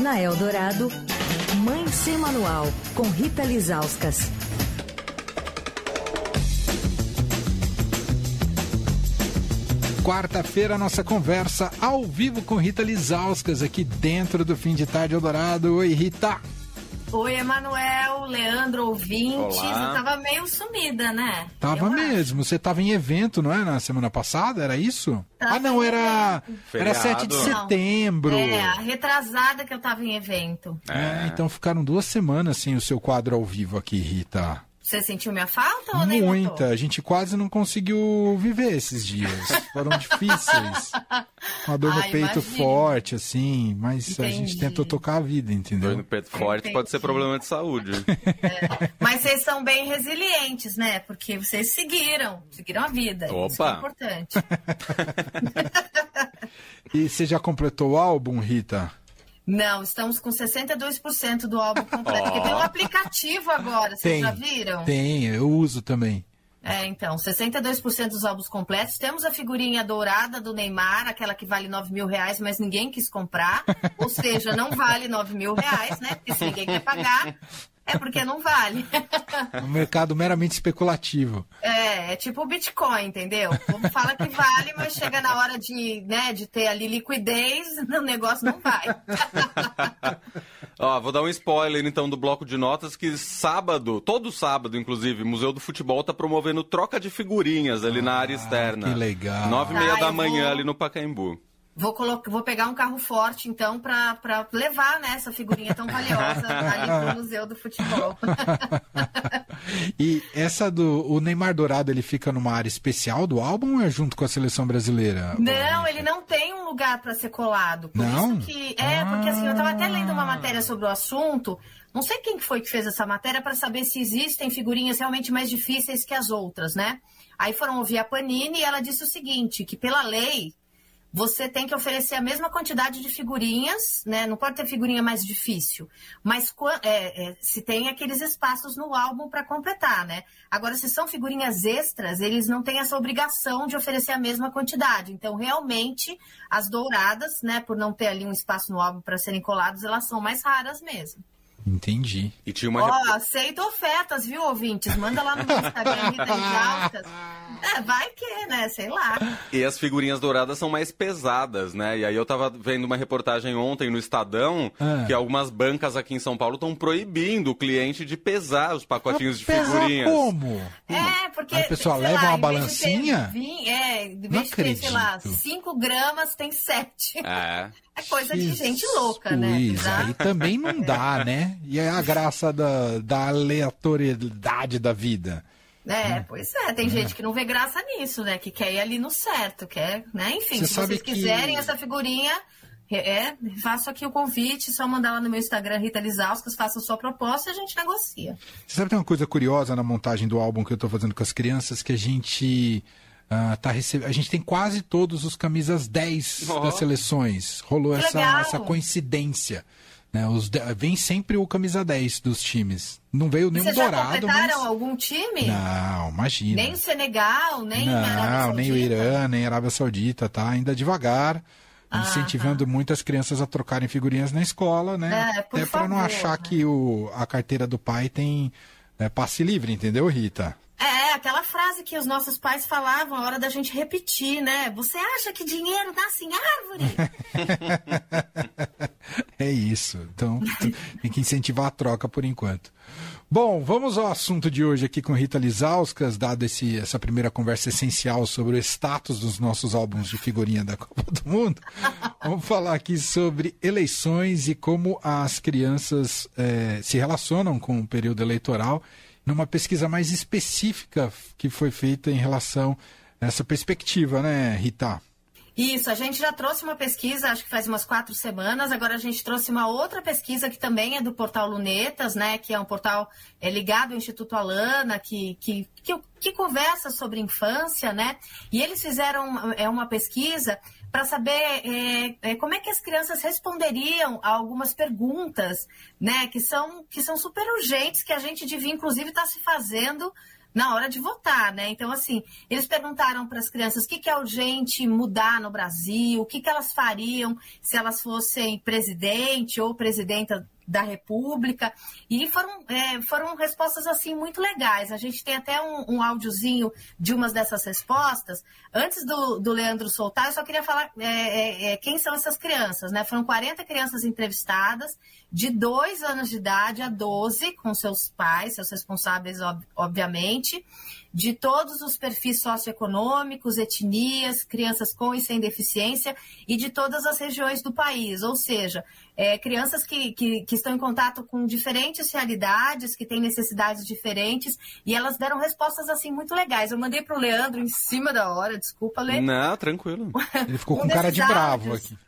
Na Eldorado, Mãe Sem Manual, com Rita Lizauskas. Quarta-feira, nossa conversa ao vivo com Rita Lizauskas, aqui dentro do Fim de Tarde Eldorado. Oi, Rita. Oi, Emanuel, Leandro, ouvintes. Olá. Eu tava meio sumida, né? Tava Eu mesmo. Você tava em evento, não é? Na semana passada, era isso? Tava ah, não, era, era Feriado. 7 de Não. setembro. É, a retrasada que eu tava em evento. É, então ficaram duas semanas sem o seu quadro ao vivo aqui, Rita. Você sentiu minha falta ou nem Muita. notou? A gente quase não conseguiu viver esses dias. Foram difíceis. Uma dor no Ah, peito imagino. forte, assim. Mas a gente Entendi. tentou tocar a vida, Dor no entendeu? peito forte pode ser Entendi. problema de saúde. Mas vocês são bem resilientes, né? Porque vocês seguiram, seguiram a vida. Isso é Opa. importante. E você já completou o álbum, Rita? Não, estamos com 62% do álbum completo. Porque tem um aplicativo agora, vocês já viram? Tem, eu uso também. É, então, 62% dos álbuns completos. Temos a figurinha dourada do Neymar, aquela que vale 9 mil reais, mas ninguém quis comprar. Ou seja, não vale 9 mil reais, né? Porque se ninguém quer pagar, é porque não vale. É um mercado meramente especulativo. É, é tipo o Bitcoin, entendeu? O povo fala que vale, mas chega na hora de, né, de ter ali liquidez, o negócio não vai. Ó, vou dar um spoiler então do bloco de notas que sábado, todo sábado inclusive, o Museu do Futebol tá promovendo troca de figurinhas ali na área externa. que legal. Nove e meia Ah, da manhã vou- ali no Pacaembu. Vou, colo- vou pegar um carro forte, então, pra levar né, essa figurinha tão valiosa ali pro Museu do Futebol. E essa do o Neymar Dourado, ele fica numa área especial do álbum ou é junto com a seleção brasileira? Não, ele não tem um lugar para ser colado. Por Não? isso que. É, porque assim, eu tava até lendo uma matéria sobre o assunto. Não sei quem que foi que fez essa matéria para saber se existem figurinhas realmente mais difíceis que as outras, né? Aí foram ouvir a Panini e ela disse o seguinte: que pela lei você tem que oferecer a mesma quantidade de figurinhas, né? Não pode ter figurinha mais difícil. Mas é, é, se tem aqueles espaços no álbum para completar, né? Agora, se são figurinhas extras, eles não têm essa obrigação de oferecer a mesma quantidade. Então, realmente, as douradas, né, por não ter ali um espaço no álbum para serem coladas, elas são mais raras mesmo. Entendi. E tinha uma. Ó, rep- aceito ofertas, viu, ouvintes? Manda lá no meu Instagram, Rita Lizauskas. É, vai que, né? Sei lá. E as figurinhas douradas são mais pesadas, né? E aí eu tava vendo uma reportagem ontem no Estadão Ah. que algumas bancas aqui em São Paulo estão proibindo o cliente de pesar os pacotinhos de Pesar figurinhas. como? É, porque. Aí a pessoa sei leva lá, uma de ter balancinha? vin- é, em Não vez de ter, sei lá, acredito. 5 gramas, tem 7. É. É coisa de gente louca, né? Tá? Aí também não dá, né? E é a graça da, da aleatoriedade da vida. É, pois é, tem gente que não vê graça nisso, né? Que quer ir ali no certo, quer, né? Enfim, Você se vocês que- quiserem essa figurinha, é, faço aqui o convite, só mandar lá no meu Instagram, Rita Lizauskas, faça a sua proposta e a gente negocia. Você sabe que tem uma coisa curiosa na montagem do álbum que eu tô fazendo com as crianças, que a gente ah, tá recebendo. A gente tem quase todos os camisas 10 Ó. das seleções. Rolou Que essa, legal. essa coincidência. Né? Os de- Vem sempre o camisa 10 dos times. Não veio nenhum Vocês já dourado, completaram mas. algum time? Não, imagina. Nem o Senegal, nem a Arábia Não, Saudita? nem o Irã, nem a Arábia Saudita, tá? Ainda devagar, Ah, incentivando muitas crianças a trocarem figurinhas na escola, né? É, Até para não achar né? que o, a carteira do pai tem né, passe livre, entendeu, Rita? É, aquela frase que os nossos pais falavam a hora da gente repetir, né? Você acha que dinheiro nasce em árvore? É isso. Então, tem que incentivar a troca por enquanto. Bom, vamos ao assunto de hoje aqui com Rita Lizauskas, dado esse, essa primeira conversa essencial sobre o status dos nossos álbuns de figurinha da Copa do Mundo. Vamos falar aqui sobre eleições e como as crianças eh, se relacionam com o período eleitoral, numa pesquisa mais específica que foi feita em relação a essa perspectiva, né, Rita? Isso, a gente já trouxe uma pesquisa, acho que faz umas quatro semanas. Agora a gente trouxe uma outra pesquisa que também é do portal Lunetas, né? Que é um portal é, ligado ao Instituto Alana, que, que, que, que conversa sobre infância, né? E eles fizeram é, uma pesquisa para saber é, é, como é que as crianças responderiam a algumas perguntas, né? Que são, que são super urgentes, que a gente devia, inclusive, estar se fazendo na hora de votar, né? Então, assim, eles perguntaram para as crianças o que, que é urgente mudar no Brasil, o que, que elas fariam se elas fossem presidente ou presidenta da República. E foram, é, foram respostas assim muito legais. A gente tem até um, um áudiozinho de umas dessas respostas. Antes do, do Leandro soltar, eu só queria falar é, é, é quem são essas crianças, né? Foram 40 crianças entrevistadas, de 2 anos de idade a 12, com seus pais, seus responsáveis, ob obviamente de todos os perfis socioeconômicos, etnias, crianças com e sem deficiência e de todas as regiões do país. Ou seja, é, crianças que, que, que, estão em contato com diferentes realidades, que têm necessidades diferentes, e elas deram respostas assim muito legais. Eu mandei para o Leandro em cima da hora, desculpa, Leandro. Não, tranquilo. Ele ficou um com cara de bravo aqui.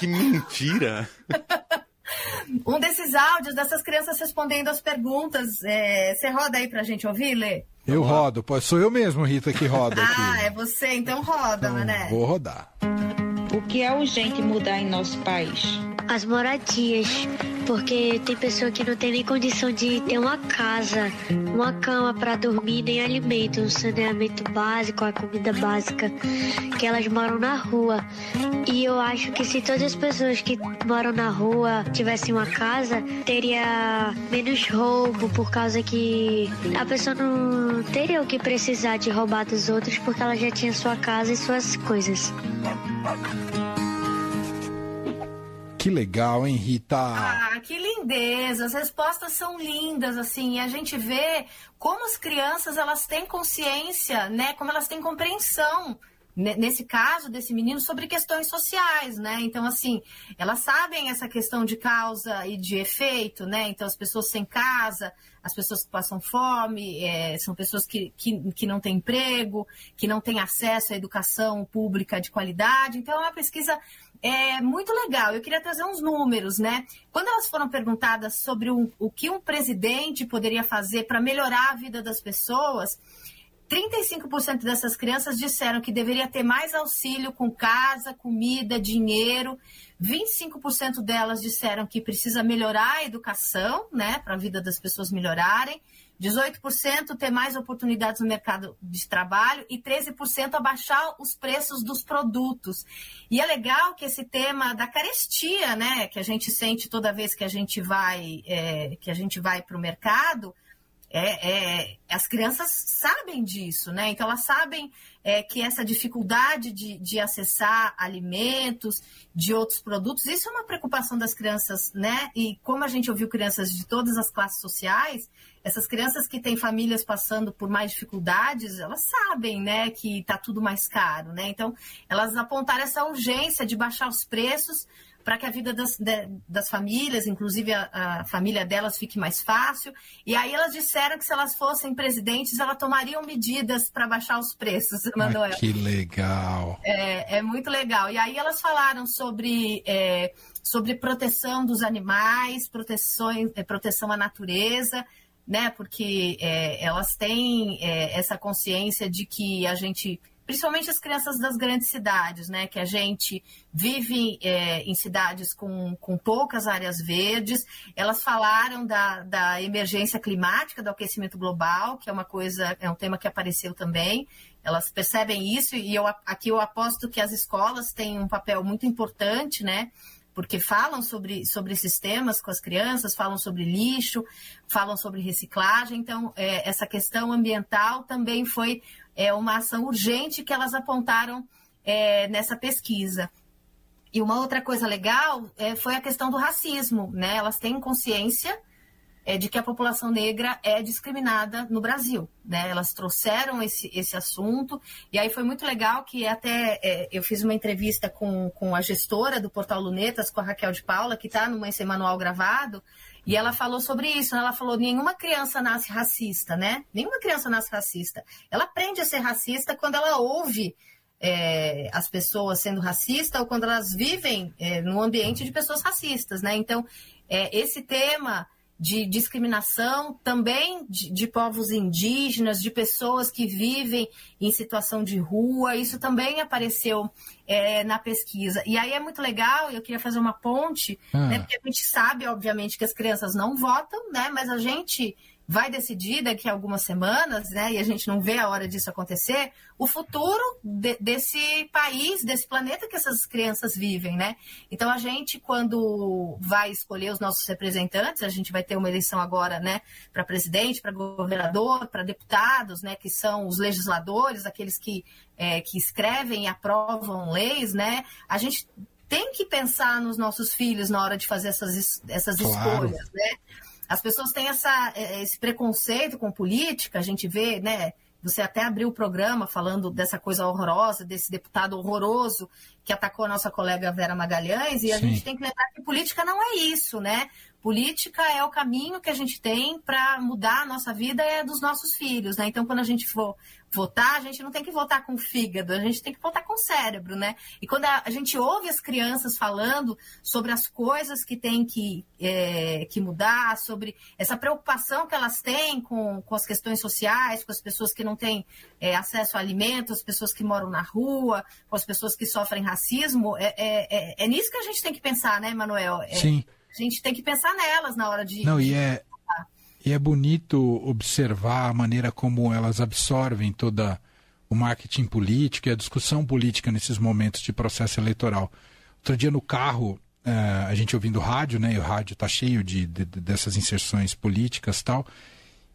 que mentira! um desses áudios dessas crianças respondendo as perguntas. É, você roda aí pra gente ouvir, Lê? Eu rodo, sou eu mesmo, Rita, que roda aqui. Ah, é você, então roda, então, Mané. Vou rodar. O que é urgente mudar em nosso país? As moradias, porque tem pessoa que não tem nem condição de ter uma casa, uma cama para dormir, nem alimento, um saneamento básico, a comida básica, que elas moram na rua. E eu acho que se todas as pessoas que moram na rua tivessem uma casa, teria menos roubo, por causa que a pessoa não teria o que precisar de roubar dos outros, porque ela já tinha sua casa e suas coisas. Que legal, hein, Rita? Ah, que lindeza! As respostas são lindas, assim, e a gente vê como as crianças elas têm consciência, né? Como elas têm compreensão nesse caso desse menino sobre questões sociais, né? Então assim, elas sabem essa questão de causa e de efeito, né? Então as pessoas sem casa, as pessoas que passam fome, é, são pessoas que, que, que não têm emprego, que não têm acesso à educação pública de qualidade. Então é uma pesquisa é muito legal. Eu queria trazer uns números, né? Quando elas foram perguntadas sobre um, o que um presidente poderia fazer para melhorar a vida das pessoas, 35% dessas crianças disseram que deveria ter mais auxílio com casa, comida, dinheiro. 25% delas disseram que precisa melhorar a educação, né, para a vida das pessoas melhorarem. 18% ter mais oportunidades no mercado de trabalho e 13% abaixar os preços dos produtos. E é legal que esse tema da carestia, né, que a gente sente toda vez que a gente vai, é, que a gente vai para o mercado, é, é, as crianças sabem disso, né? Então elas sabem é, que essa dificuldade de, de, acessar alimentos, de outros produtos, isso é uma preocupação das crianças, né? E como a gente ouviu crianças de todas as classes sociais, essas crianças que têm famílias passando por mais dificuldades, elas sabem, né, que está tudo mais caro, né? Então elas apontaram essa urgência de baixar os preços para que a vida das, das famílias, inclusive a, a, família delas, fique mais fácil. E aí elas disseram que se elas fossem presidentes, elas tomariam medidas para baixar os preços, Manuel. Ah, que legal! É, é, muito legal. E aí elas falaram sobre, é, sobre proteção dos animais, proteções, é, proteção à natureza, né? Porque é, elas têm é, essa consciência de que a gente principalmente as crianças das grandes cidades, né? Que a gente vive é, em cidades com, com poucas áreas verdes. Elas falaram da, da emergência climática, do aquecimento global, que é uma coisa, é um tema que apareceu também. Elas percebem isso e eu, aqui eu aposto que as escolas têm um papel muito importante, né? porque falam sobre, sobre esses temas com as crianças, falam sobre lixo, falam sobre reciclagem. Então, é, essa questão ambiental também foi é uma ação urgente que elas apontaram é, nessa pesquisa. E uma outra coisa legal é, foi a questão do racismo. Né? Elas têm consciência é, de que a população negra é discriminada no Brasil. Né? Elas trouxeram esse, esse assunto, e aí foi muito legal que até é, eu fiz uma entrevista com, com a gestora do Portal Lunetas, com a Raquel de Paula, que está no Sem Manual gravado, e ela falou sobre isso, né? ela falou: nenhuma criança nasce racista, né? Nenhuma criança nasce racista. Ela aprende a ser racista quando ela ouve é, as pessoas sendo racistas ou quando elas vivem é, num ambiente de pessoas racistas, né? Então, é, esse tema de discriminação também de, de, povos indígenas, de pessoas que vivem em situação de rua. Isso também apareceu é, na pesquisa. E aí é muito legal, eu queria fazer uma ponte, Ah. né, porque a gente sabe, obviamente, que as crianças não votam, né, mas a gente vai decidir daqui a algumas semanas, né, e a gente não vê a hora disso acontecer, o futuro de- desse país, desse planeta que essas crianças vivem, né? Então a gente, quando vai escolher os nossos representantes, a gente vai ter uma eleição agora, né, para presidente, para governador, para deputados, né, que são os legisladores, aqueles que, é, que escrevem e aprovam leis, né? A gente tem que pensar nos nossos filhos na hora de fazer essas, es- essas Claro. escolhas, né? As pessoas têm essa, eh, esse preconceito com política, a gente vê, né? Você até abriu o programa falando dessa coisa horrorosa, desse deputado horroroso que atacou a nossa colega Vera Magalhães, e a Sim. gente tem que lembrar que política não é isso, né? Política é o caminho que a gente tem para mudar a nossa vida é dos nossos filhos, né? Então, quando a gente for votar, a gente não tem que votar com o fígado, a gente tem que votar com o cérebro, né? E quando a, a gente ouve as crianças falando sobre as coisas que tem que, é, que mudar, sobre essa preocupação que elas têm com, com as questões sociais, com as pessoas que não têm é, acesso a alimentos, as pessoas que moram na rua, com as pessoas que sofrem racismo, é, é, é, é nisso que a gente tem que pensar, né, Manuel? É, Sim. A gente tem que pensar nelas na hora de. Não, e é, e é bonito observar a maneira como elas absorvem toda o marketing político e a discussão política nesses momentos de processo eleitoral. Outro dia no carro, eh, a gente ouvindo rádio, né? E o rádio tá cheio de, de- de- dessas inserções políticas tal.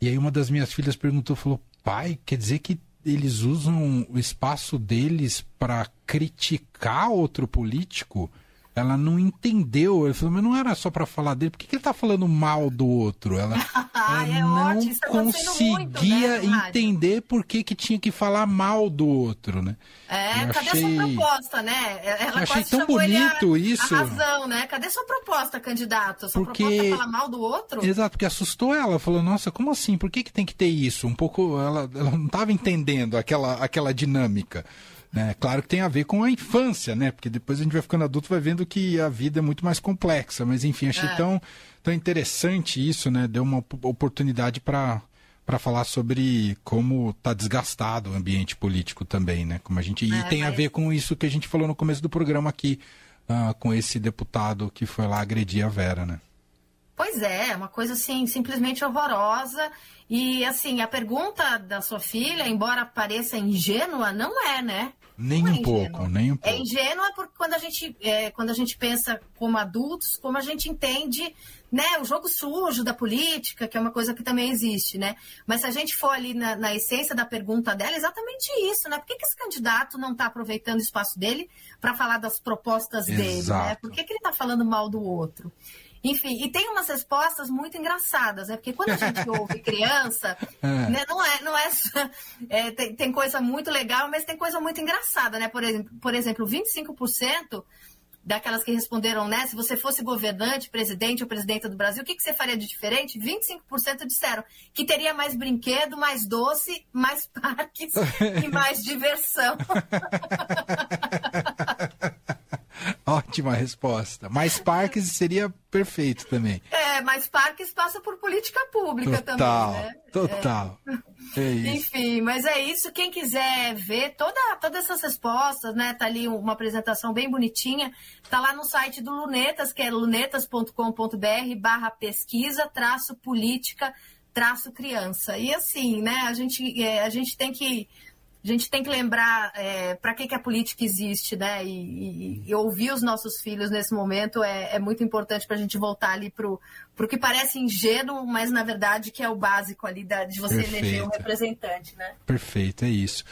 E aí uma das minhas filhas perguntou, falou, pai, quer dizer que eles usam o espaço deles para criticar outro político? Ela não entendeu. Ele falou, mas não era só para falar dele. Por que, que ele tá falando mal do outro? Ela, Ah, ela é não ótimo, tá acontecendo muito, conseguia né, entender por que, que tinha que falar mal do outro, né? É, Eu cadê achei- a sua proposta, né? Ela Eu achei tão ele a- bonito isso. A razão, né? Cadê sua proposta, candidato? Sua Porque- proposta é falar mal do outro? Exato, porque assustou ela. Falou, nossa, como assim? Por que, que tem que ter isso? Um pouco, ela, ela não estava entendendo aquela, aquela dinâmica. Né? Claro que tem a ver com a infância, né? Porque depois a gente vai ficando adulto, vai vendo que a vida é muito mais complexa. Mas enfim, achei É. tão, tão interessante isso, né? Deu uma op- oportunidade para para falar sobre como está desgastado o ambiente político também, né? Como a gente e É, tem a ver com isso que a gente falou no começo do programa aqui, ah, com esse deputado que foi lá agredir a Vera, né? Pois é, uma coisa assim, simplesmente horrorosa. E assim, a pergunta da sua filha, embora pareça ingênua, não é, né? Nem Não é um pouco, nem um É pouco. ingênua porque quando a gente, é, quando a gente pensa como adultos, como a gente entende né, o jogo sujo da política, que é uma coisa que também existe, né? Mas se a gente for ali na, na essência da pergunta dela, é exatamente isso, né? Por que, que esse candidato não está aproveitando o espaço dele para falar das propostas dele, né? Exato. Por que, que ele está falando mal do outro? Enfim, e tem umas respostas muito engraçadas, né? Porque quando a gente ouve criança, É. né, não é, não é, é, tem, tem coisa muito legal, mas tem coisa muito engraçada, né? Por exemplo, por exemplo 25% daquelas que responderam, né? Se você fosse governante, presidente ou presidenta do Brasil, o que, que você faria de diferente? 25% disseram que teria mais brinquedo, mais doce, mais parques e mais diversão. Ótima resposta. Mais parques seria perfeito também. É, mais parques passa por política pública Total, também, né? total. É isso. Enfim, mas é isso. Quem quiser ver toda, todas essas respostas, né? Tá ali uma apresentação bem bonitinha. Tá lá no site do Lunetas, que é lunetas.com.br barra pesquisa, traço política, traço criança. E assim, né? A gente, é, a gente tem que. A gente tem que lembrar para que, que a política existe, né? E, e- e ouvir os nossos filhos nesse momento é, é muito importante para a gente voltar ali para o que parece ingênuo, mas na verdade que é o básico ali da, de você eleger um Perfeito. representante, né? Perfeito, é isso.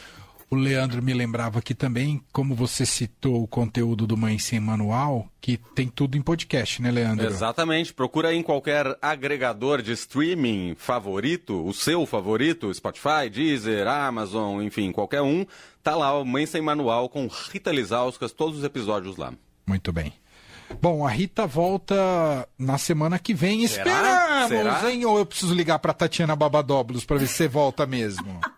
O Leandro me lembrava aqui também, como você citou o conteúdo do Mãe Sem Manual, que tem tudo em podcast, né, Leandro? Exatamente. Procura aí em qualquer agregador de streaming favorito, o seu favorito, Spotify, Deezer, Amazon, enfim, qualquer um. Tá lá o Mãe Sem Manual com Rita Lizauskas, todos os episódios lá. Muito bem. Bom, a Rita volta na semana que vem. Será? Esperamos, Será? hein? Ou eu preciso ligar pra Tatiana Babadóbulos pra ver se você volta mesmo?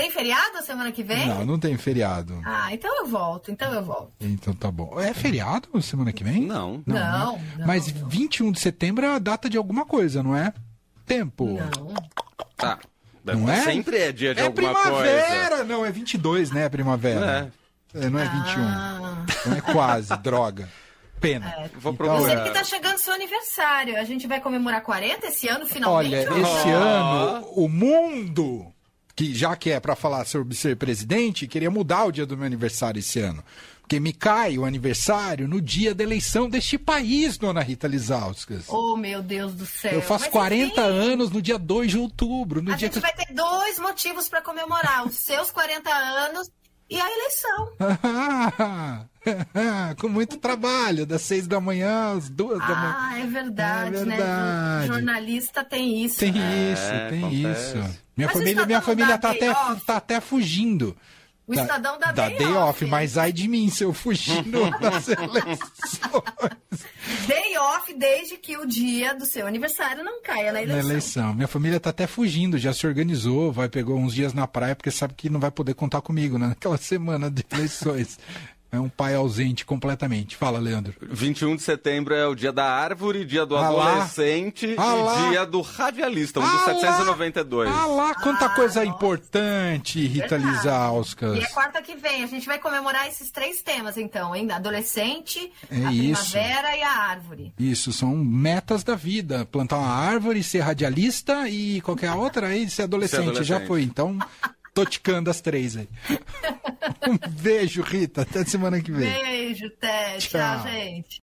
Tem feriado a semana que vem? Não, não tem feriado. Ah, então eu volto, então eu volto. Então tá bom. É feriado semana que vem? Não. Não, né? não, Mas não. 21 de setembro é a data de alguma coisa, não é? Tempo. Não. Tá. Não é? Sempre é dia de é alguma primavera! coisa. Não, é 22, né? A primavera. É. É, não é 21. Ah. Não é quase, droga. Pena. Vou Então, procurar. Você que tá chegando seu aniversário. A gente vai comemorar 40 esse ano, finalmente? Olha, ou- esse ano o mundo, que já que é para falar sobre ser presidente, queria mudar o dia do meu aniversário esse ano. Porque me cai o aniversário no dia da eleição deste país, dona Rita Lizauskas. Oh, meu Deus do céu. Eu faço Mas, 40 enfim, anos no dia 2 de outubro. No A dia gente que... vai ter dois motivos para comemorar: os seus 40 anos e a eleição. Com muito trabalho, das 6 da manhã às 2 da manhã. Ah, é verdade, É né? verdade. Jornalista tem isso. Tem né? isso, É, tem acontece. isso. Minha Mas o família, Estadão minha família tá até, tá até fugindo. O Da- Estadão dá da day day off. off, mas ai de mim se eu fugir das eleições. Day off desde que o dia do seu aniversário não caia na Na eleição. eleição. Minha família tá até fugindo, já se organizou, vai pegou uns dias na praia, porque sabe que não vai poder contar comigo né? naquela semana de eleições. É um pai ausente completamente. Fala, Leandro. 21 de setembro é o dia da árvore, dia do Ah lá. adolescente Ah lá. e dia do radialista, um dos Ah lá. 792. Ah lá, quanta Ah, coisa nossa. importante, Rita. Lizauskas. E é quarta que vem. A gente vai comemorar esses três temas, então, hein? Adolescente, É a isso. primavera e a árvore. Isso, são metas da vida. Plantar uma árvore, ser radialista e qualquer outra aí, ser adolescente. adolescente. Já foi, então tô ticando as três aí. Um beijo, Rita. Até semana que vem. Beijo, Té. Tchau. Tchau, gente.